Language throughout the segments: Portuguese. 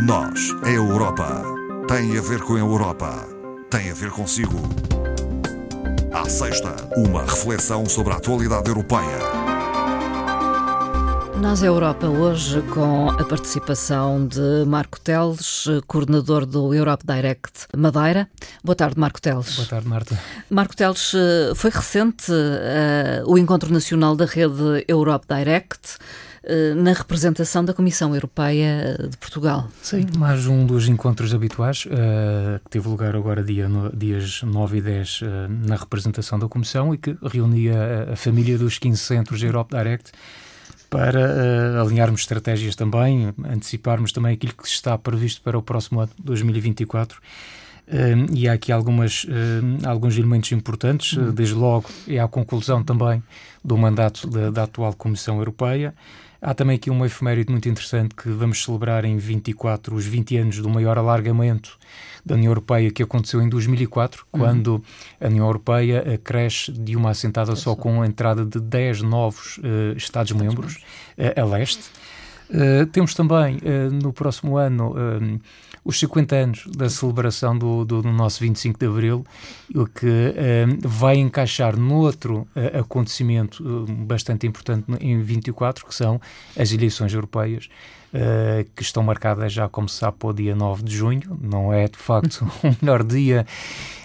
Nós, a Europa, tem a ver com a Europa, tem a ver consigo. À sexta, uma reflexão sobre a atualidade europeia. Nós, a Europa, hoje com a participação de Marco Teles, coordenador do Europe Direct Madeira. Boa tarde, Marco Teles. Boa tarde, Marta. Marco Teles, foi recente uh, o encontro nacional da rede Europe Direct. Eh, na representação da Comissão Europeia de Portugal. Sim, mais um dos encontros habituais uh, que teve lugar agora dia, no, dias 9 e 10 uh, na representação da Comissão e que reunia a, a família dos 15 centros Europe Direct para uh, alinharmos estratégias também, anteciparmos também aquilo que está previsto para o próximo ano, 2024. Uh, e há aqui algumas, uh, alguns elementos importantes, uh, desde logo é a conclusão também do mandato da, da atual Comissão Europeia, Há também aqui um efeméride muito interessante que vamos celebrar em 24, os 20 anos do maior alargamento da União Europeia que aconteceu em 2004, uhum. quando a União Europeia uh, cresce de uma assentada só com a entrada de 10 novos uh, Estados-membros uh, a leste. temos também no próximo ano os 50 anos da celebração do, do, do nosso 25 de Abril, o que uh, vai encaixar noutro uh, acontecimento uh, bastante importante em 24, que são as eleições europeias. Uh, que estão marcadas já, como se sabe, para o dia 9 de junho. Não é, de facto, o melhor dia,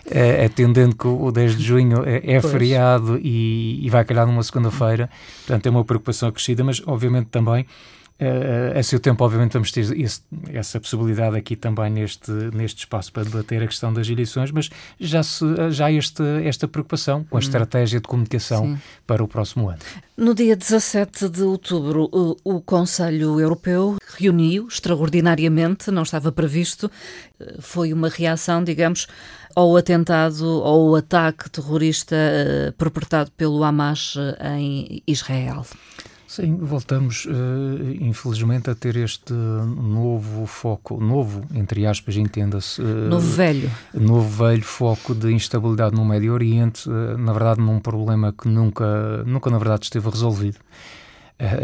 uh, atendendo que o 10 de junho é, é feriado e, e, vai calhar numa segunda-feira. Portanto, é uma preocupação acrescida, mas, obviamente, também Uh, a seu tempo, obviamente, vamos ter esse, essa possibilidade aqui também neste, neste espaço para debater a questão das eleições, mas já, se, já este, esta preocupação com a hum. estratégia de comunicação Sim. para o próximo ano. No dia 17 de outubro, o, o Conselho Europeu reuniu extraordinariamente, não estava previsto, eh, foi uma reação, digamos, ao atentado ou ao ataque terrorista uh, perpetrado pelo Hamas em Israel. Sim, voltamos, uh, infelizmente, a ter este novo foco, novo, entre aspas, entenda-se. Uh, novo velho. Novo velho foco de instabilidade no Médio Oriente, uh, na verdade, num problema que nunca, nunca na verdade, esteve resolvido.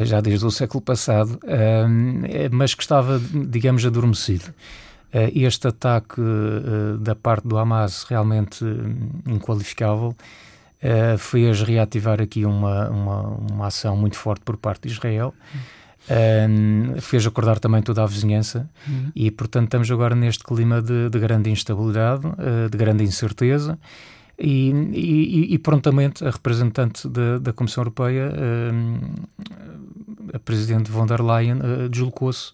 já desde o século passado, mas que estava, digamos, adormecido. este ataque da parte do Hamas realmente inqualificável uh, fez reativar aqui uma, uma, uma ação muito forte por parte de Israel. Um, fez acordar também toda a vizinhança uhum. e, portanto, estamos agora neste clima de, de grande instabilidade, uh, de grande incerteza. E, e, e, prontamente a representante da, da Comissão Europeia, a Presidente von der Leyen, uh, deslocou-se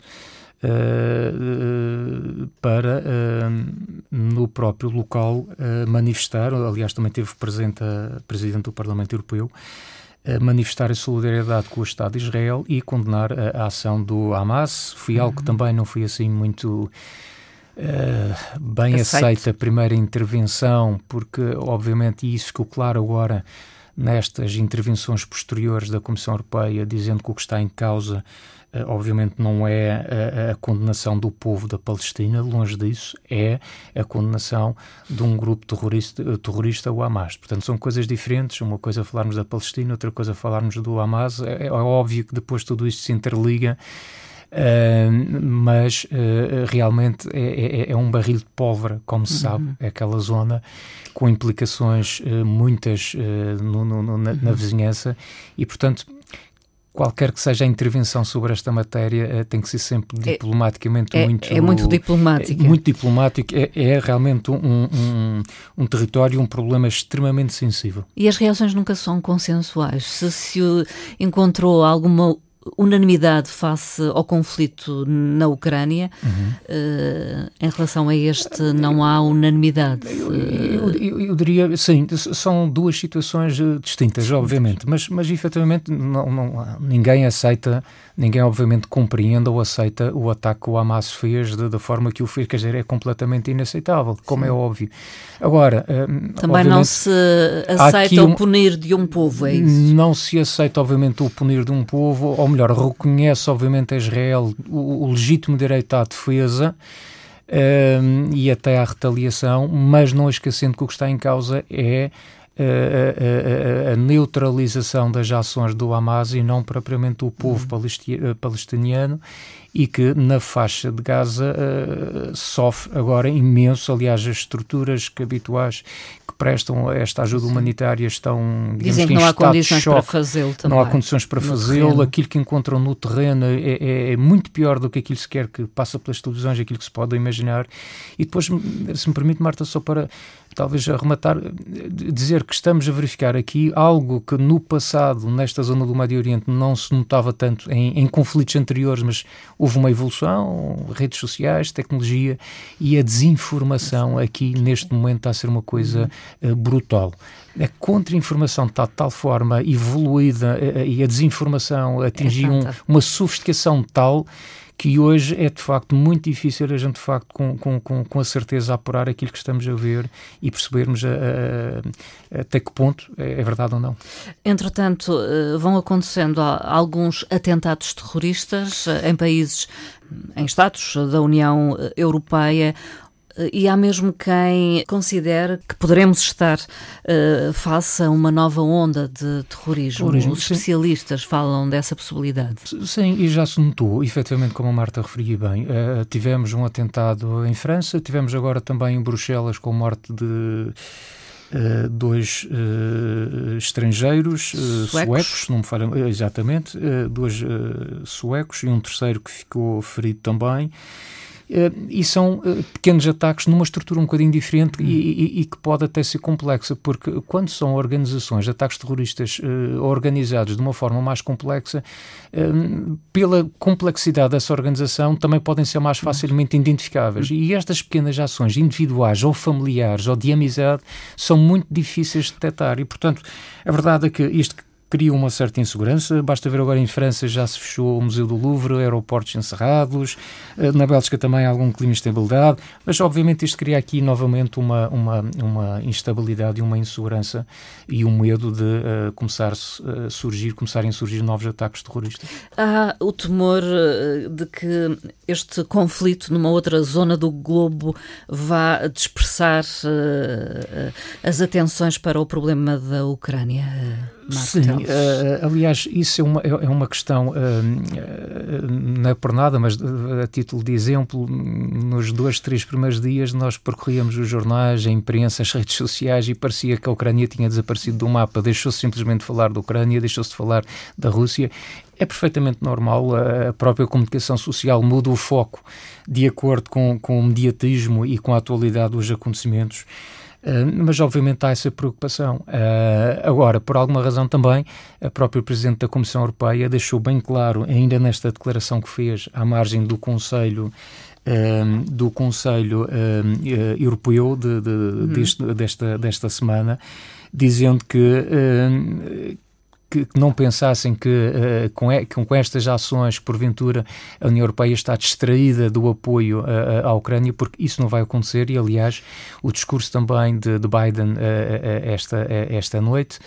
uh, para uh, no próprio local manifestar, aliás também teve presente a Presidente do Parlamento Europeu, manifestar a solidariedade com o Estado de Israel e condenar a, a ação do Hamas. Foi algo que uhum. também não foi assim muito uh, bem aceita aceito a primeira intervenção, porque obviamente isso ficou claro agora nestas intervenções posteriores da Comissão Europeia, dizendo que o que está em causa eh, obviamente não é a, a, condenação do povo da Palestina, longe disso, é a condenação de um grupo terrorista, terrorista o Hamas. Portanto, são coisas diferentes, uma coisa é falarmos da Palestina, outra coisa é falarmos do Hamas. É, é óbvio que depois tudo isto se interliga, uh, mas uh, realmente é, é, é, um barril de pólvora, como se sabe, uhum. é aquela zona com implicações uh, muitas no, no, na, na, uhum. vizinhança e, portanto, qualquer que seja a intervenção sobre esta matéria eh, tem que ser sempre é, diplomaticamente é, muito... É muito diplomático. É, muito diplomático. É, é realmente um, um, um, território, um problema extremamente sensível. E as reações nunca são consensuais. Se se encontrou alguma unanimidade face ao conflito na Ucrânia. Uhum. Uh, em relação a este, não há unanimidade. Eu, eu, eu, eu, diria, sim, são duas situações eh, distintas, obviamente, mas, mas efetivamente não, não, ninguém aceita ninguém obviamente compreende ou aceita o ataque que o Hamas fez da forma que o fez, quer dizer, é completamente inaceitável, como Sim. é óbvio. Agora, hum, também não se aceita um, o punir de um povo, é isso? Não se aceita, obviamente, o punir de um povo, ou melhor, reconhece, obviamente, a Israel o, o legítimo direito à defesa. Um, e até à retaliação, mas não esquecendo que o que está em causa é a, a, a, neutralização das ações do Hamas e não propriamente do povo uhum. palestiniano e que na faixa de Gaza uh, sofre agora imenso. Aliás, as estruturas que habituais que prestam esta ajuda humanitária estão, digamos Dizem que, não há condições para fazê-lo também. Não há condições para fazê-lo. Aquilo que encontram no terreno é, é, é, muito pior do que aquilo sequer que passa pelas televisões, aquilo que se pode imaginar. E depois, se me permite, Marta, só para talvez arrematar, dizer que estamos a verificar aqui algo que no passado, nesta zona do Médio Oriente, não se notava tanto em, em conflitos anteriores, mas houve uma evolução, redes sociais, tecnologia e a desinformação aqui neste momento está a ser uma coisa uh, brutal. A contra-informação está de tal forma evoluída uh, e a desinformação atingiu um, uma sofisticação tal que hoje é de facto muito difícil a gente de facto com, com, com, a certeza apurar aquilo que estamos a ver e percebermos a, a, a, até que ponto é, é, verdade ou não. Entretanto, eh, vão acontecendo alguns atentados terroristas eh, em países, em Estados da União Europeia e há mesmo quem considere que poderemos estar uh, face a uma nova onda de terrorismo. terrorismo Os especialistas sim. falam dessa possibilidade. Sim, e já se notou, efetivamente, como a Marta referia bem, uh, tivemos um atentado em França, tivemos agora também em Bruxelas com a morte de Uh, dois uh, estrangeiros uh, suecos. suecos, não me falha exatamente, dois suecos e um terceiro que ficou ferido também. Eh, e são eh, pequenos ataques numa estrutura um bocadinho diferente e, e, e, que pode até ser complexa, porque quando são organizações, ataques terroristas uh, organizados de uma forma mais complexa, pela complexidade dessa organização, também podem ser mais facilmente identificáveis. E estas pequenas ações individuais ou familiares ou de amizade são muito difíceis de detectar. E, portanto, a verdade é que isto cria uma certa insegurança. Basta ver agora em França já se fechou o Museu do Louvre, aeroportos encerrados, eh, na Bélgica também há algum clima de instabilidade, mas obviamente isto cria aqui novamente uma, uma, uma instabilidade e uma insegurança e um medo de uh, começar a surgir, começarem a surgir novos ataques terroristas. Há o temor eh, de que este conflito numa outra zona do globo vá dispersar uh, as atenções para o problema da Ucrânia? Sim, uh, aliás, isso é uma, é, é uma questão, uh, não é por nada, mas a título de exemplo, nos dois, três primeiros dias nós percorríamos os jornais, a imprensa, as redes sociais e parecia que a Ucrânia tinha desaparecido do mapa. Deixou-se simplesmente falar da Ucrânia, deixou-se de falar da Rússia. É perfeitamente normal, a própria comunicação social muda o foco de acordo com, com o mediatismo e com a atualidade dos acontecimentos. Uh, mas obviamente há essa preocupação. Uh, agora, por alguma razão também, a própria Presidente da Comissão Europeia deixou bem claro, ainda nesta declaração que fez à margem do Conselho uh, do Conselho Europeu de, de, uhum. deste, desta, desta semana, dizendo que, que não pensassem que uh, com, e, com estas ações, porventura, a União Europeia está distraída do apoio uh, à Ucrânia, porque isso não vai acontecer e, aliás, o discurso também de, de Biden uh, esta, esta noite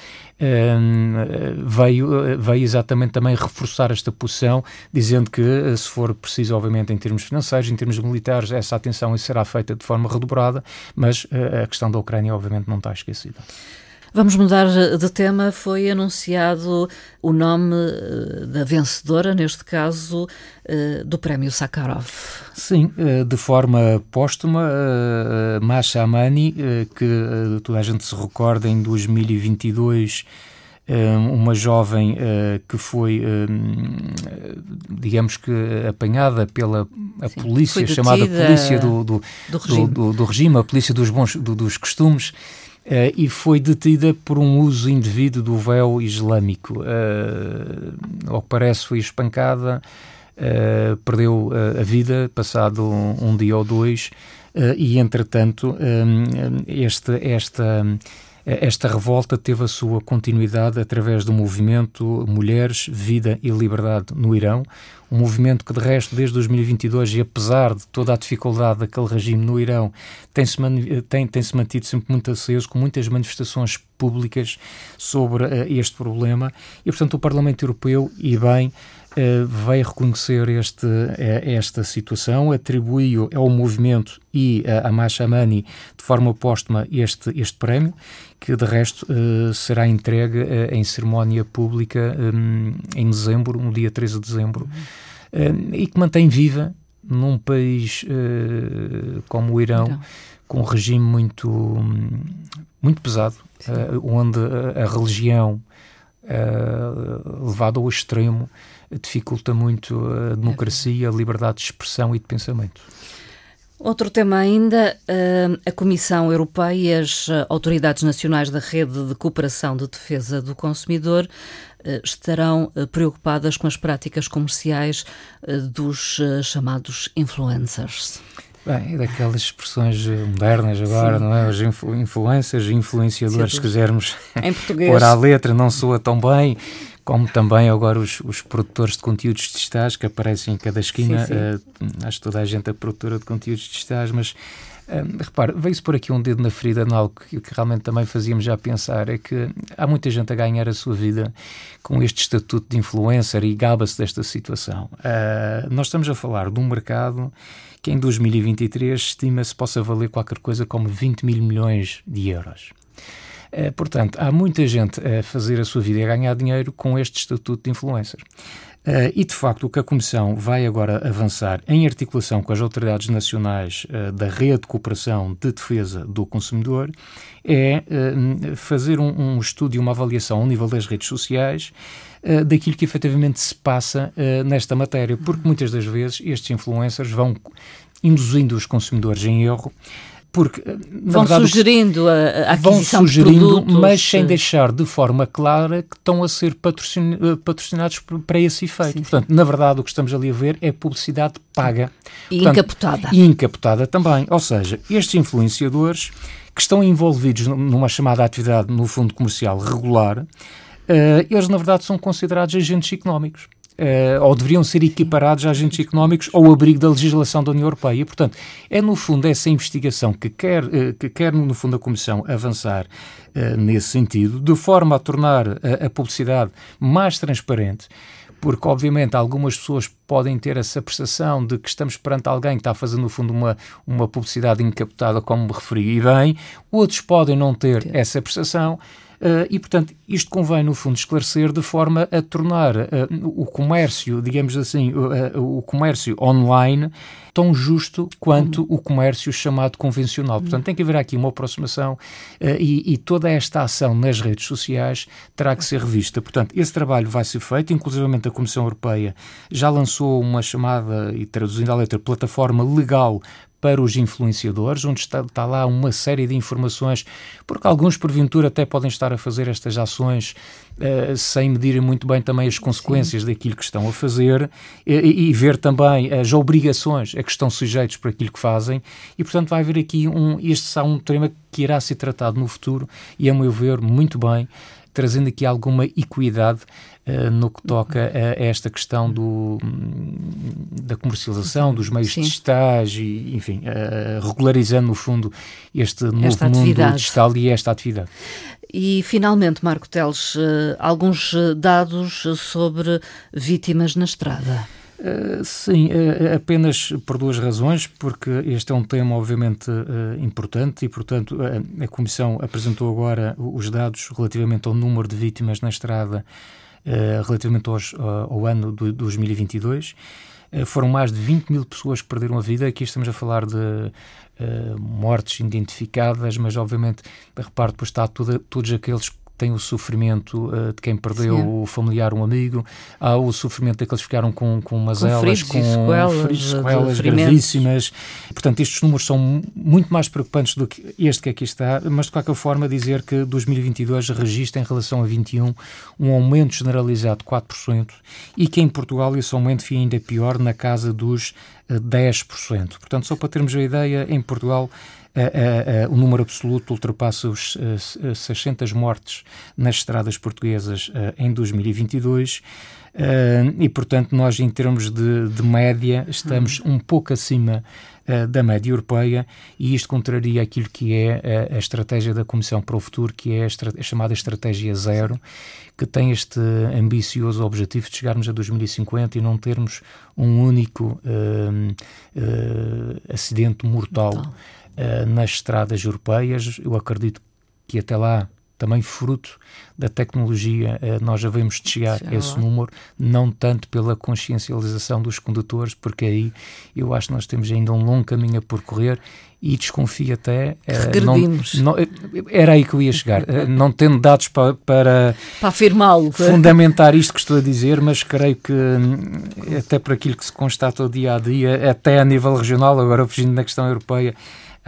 veio, veio exatamente também reforçar esta posição, dizendo que, se for preciso, obviamente, em termos financeiros, em termos militares, essa atenção será feita de forma redobrada, mas a questão da Ucrânia, obviamente, não está esquecida. Vamos mudar de tema. Foi anunciado o nome eh, da vencedora, neste caso, eh, do Prémio Sakharov. Sim, eh, de forma póstuma, Masha Amani, que toda a gente se recorda em 2022 uma jovem que foi, digamos que, apanhada pela a Sim, polícia, chamada Polícia do, do, do, regime. do, do regime, a Polícia dos, bons, dos Costumes, Uh, e foi detida por um uso indevido do véu islâmico. Uh, ao que parece, foi espancada, uh, perdeu a vida passado um, um, dia ou dois, e entretanto, um, este, esta. Esta revolta teve a sua continuidade através do movimento Mulheres, Vida e Liberdade no Irão, um movimento que, de resto, desde 2022, e apesar de toda a dificuldade daquele regime no Irão, tem-se tem, tem -se mantido sempre muito aceso, com muitas manifestações públicas sobre uh, este problema. E, portanto, o Parlamento Europeu, e bem, veio reconhecer este, esta situação, atribuiu ao movimento e a Masha Amani de forma póstuma este, este prémio, que de resto será entregue em cerimónia pública em dezembro, no dia 13 de dezembro, e que mantém viva num país como o Irão, Irão. com um regime muito, muito pesado, uh, onde a, a religião levada ao extremo dificulta muito a democracia, a liberdade de expressão e de pensamento. Outro tema ainda, a Comissão Europeia e as autoridades nacionais da Rede de Cooperação de Defesa do Consumidor estarão preocupadas com as práticas comerciais dos chamados influencers. Bem, é daquelas expressões modernas agora, Sim. não é? Os influ influencers, influenciadores, se quisermos em português. pôr à letra, não soa tão bem, como também agora os, os produtores de conteúdos digitais que aparecem em cada esquina. Sim, sim. Uh, acho que toda a gente é produtora de conteúdos digitais, mas uh, repare, veio-se por aqui um dedo na ferida em algo que, que, realmente também fazíamos já pensar, é que há muita gente a ganhar a sua vida com este estatuto de influencer e gaba-se desta situação. Uh, nós estamos a falar de um mercado que em 2023 estima-se possa valer qualquer coisa como 20 mil milhões de euros. Uh, portanto, há muita gente a fazer a sua vida e a ganhar dinheiro com este estatuto de influencer. Uh, e, de facto, o que a Comissão vai agora avançar em articulação com as autoridades nacionais uh, da Rede de Cooperação de Defesa do Consumidor é uh, fazer um, um estudo e uma avaliação ao nível das redes sociais daquilo que efetivamente se passa nesta matéria, porque muitas das vezes estes influencers vão induzindo os consumidores em erro porque vão verdade, sugerindo a, a aquisição vão sugerindo, de produtos, mas sem deixar de forma clara que estão a ser eh, patrocinados para esse efeito. Sim, Portanto, na verdade, o que estamos ali a ver é publicidade paga e Portanto, encapotada. E encapotada também. Ou seja, estes influenciadores que estão envolvidos numa chamada atividade no fundo comercial regular, eles na verdade são considerados agentes económicos uh, ou deveriam ser equiparados a agentes económicos ao abrigo da legislação da União Europeia. E, portanto, é no fundo essa investigação que quer, uh, que quer no fundo, a Comissão avançar uh, nesse sentido, de forma a tornar a, a publicidade mais transparente porque obviamente algumas pessoas podem ter essa percepção de que estamos perante alguém que está fazendo no fundo uma, uma publicidade encapotada, como me referi e bem, outros podem não ter. essa percepção e, portanto, isto convém, no fundo, esclarecer de forma a tornar uh, o comércio, digamos assim, uh, o comércio online tão justo quanto o comércio chamado convencional. Portanto, tem que haver aqui uma aproximação e, e, toda esta ação nas redes sociais terá que ser revista. Portanto, esse trabalho vai ser feito, inclusivamente a Comissão Europeia já lançou uma chamada, e traduzindo a letra, plataforma legal para os influenciadores, onde está, está, lá uma série de informações, porque alguns, porventura, até podem estar a fazer estas ações uh, sem medirem muito bem também as consequências Sim. daquilo que estão a fazer e, e, ver também as obrigações a que estão sujeitos por aquilo que fazem, e portanto vai haver aqui um. Este será um tema que irá ser tratado no futuro e, a meu ver, muito bem trazendo aqui alguma equidade uh, no que toca a, esta questão do, da comercialização dos meios Sim. digitais e, enfim, uh, regularizando, no fundo, este novo esta mundo atividade. digital e esta atividade. E, finalmente, Marco Teles, uh, alguns dados sobre vítimas na estrada. Uh, sim, uh, apenas por duas razões, porque este é um tema obviamente uh, importante e, portanto, a Comissão apresentou agora os dados relativamente ao número de vítimas na estrada relativamente aos, ao ano de 2022. foram mais de 20 mil pessoas que perderam a vida. Aqui estamos a falar de mortes identificadas, mas obviamente, repare, depois está tudo, todos aqueles tem o sofrimento uh, de quem perdeu Sim. o familiar, um amigo, há o sofrimento daqueles que ficaram com, com mazelas, com, com sequelas, gravíssimas. Portanto, estes números são muito mais preocupantes do que este que aqui está, mas de qualquer forma dizer que 2022 registra em relação a 21 um aumento generalizado de 4% e que em Portugal esse aumento foi ainda pior, na casa dos 10%. Eh, Portanto, só para termos a ideia, em Portugal o número absoluto ultrapassa os 600 mortes nas estradas portuguesas em 2022. Uh, e, portanto, nós, em termos de, de média, estamos uhum. um pouco acima uh, da média europeia e isto contraria aquilo que é a, estratégia da Comissão para o Futuro, que é a, chamada Estratégia Zero, que tem este ambicioso objetivo de chegarmos a 2050 e não termos um único uh, acidente mortal, nas estradas europeias. Eu acredito que até lá também fruto da tecnologia, eh, nós já vemos de chegar a esse número, não tanto pela consciencialização dos condutores, porque aí eu acho que nós temos ainda um longo caminho a percorrer e desconfio até. Eh, não, não, era aí que eu ia chegar, eh, não tendo dados para, para, para afirmá-lo, fundamentar isto que estou a dizer, mas creio que, hum, até por aquilo que se constata dia a dia, até a nível regional, agora fugindo da questão europeia,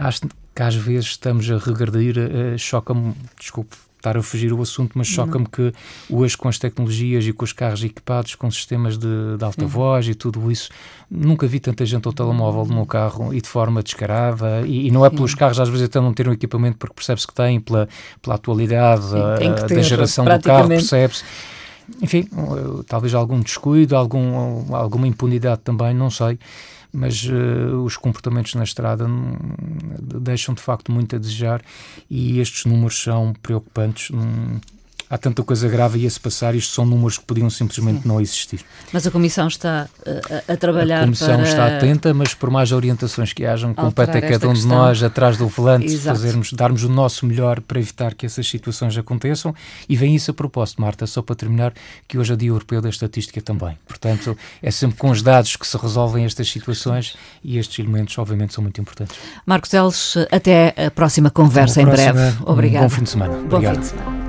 acho que às vezes estamos a regredir, uh, choca-me, desculpe estar a fugir o assunto, mas choca-me que hoje com as tecnologias e com os carros equipados com sistemas de, de alta uhum. voz e tudo isso, nunca vi tanta gente ao telemóvel no meu carro e de forma descarada. E, e não é pelos carros às vezes até não terem um equipamento porque percebe-se que têm pela, pela atualidade Sim, a, ter, da geração do carro, percebe-se enfim, talvez algum descuido, algum, alguma impunidade também, não sei mas uh, os comportamentos na estrada deixam de facto muito a desejar e estes números são preocupantes. Hum, há tanta coisa grave a se passar, isto são números que podiam simplesmente Sim. não existir. Mas a Comissão está a, eh, a trabalhar A Comissão para... está atenta, mas por mais orientações que hajam, compete a cada um de nós, atrás do volante, fazermos, darmos o nosso melhor para evitar que essas situações aconteçam. E vem isso a propósito, Marta, só para terminar, que hoje é Dia Europeu da Estatística também. Portanto, é sempre com os dados que se resolvem estas situações e estes elementos, obviamente, são muito importantes. Marcos Teles, até a próxima conversa em próxima, breve. Obrigado. Um bom fim de semana. Obrigado. fim de semana.